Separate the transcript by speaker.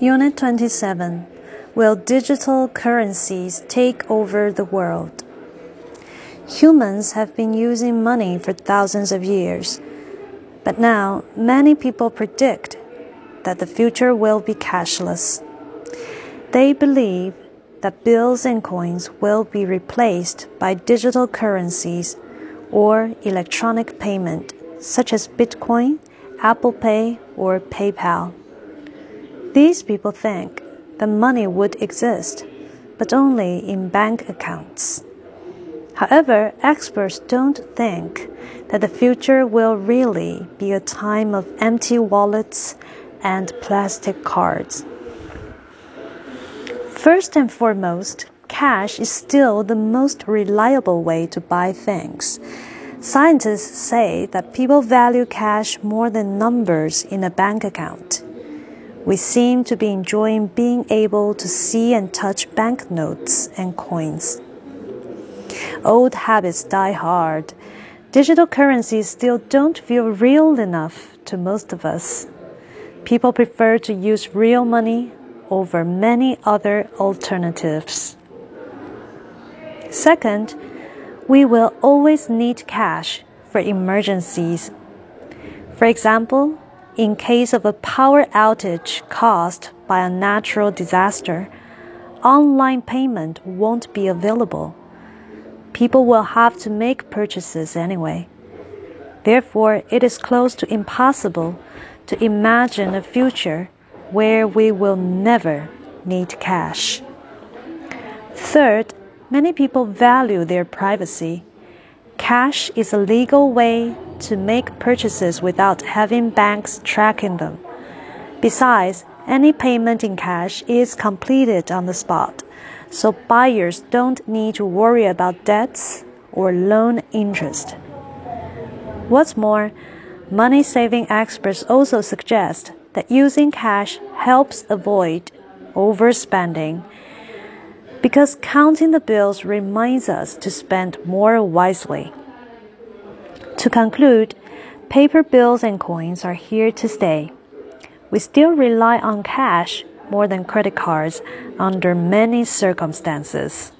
Speaker 1: Unit 27 Will digital currencies take over the world? Humans have been using money for thousands of years, but now many people predict that the future will be cashless. They believe that bills and coins will be replaced by digital currencies or electronic payment, such as Bitcoin, Apple Pay, or PayPal. These people think the money would exist, but only in bank accounts. However, experts don't think that the future will really be a time of empty wallets and plastic cards. First and foremost, cash is still the most reliable way to buy things. Scientists say that people value cash more than numbers in a bank account. We seem to be enjoying being able to see and touch banknotes and coins. Old habits die hard. Digital currencies still don't feel real enough to most of us. People prefer to use real money over many other alternatives. Second, we will always need cash for emergencies. For example, in case of a power outage caused by a natural disaster, online payment won't be available. People will have to make purchases anyway. Therefore, it is close to impossible to imagine a future where we will never need cash. Third, many people value their privacy. Cash is a legal way to make purchases without having banks tracking them. Besides, any payment in cash is completed on the spot, so buyers don't need to worry about debts or loan interest. What's more, money saving experts also suggest that using cash helps avoid overspending because counting the bills reminds us to spend more wisely. To conclude, paper bills and coins are here to stay. We still rely on cash more than credit cards under many circumstances.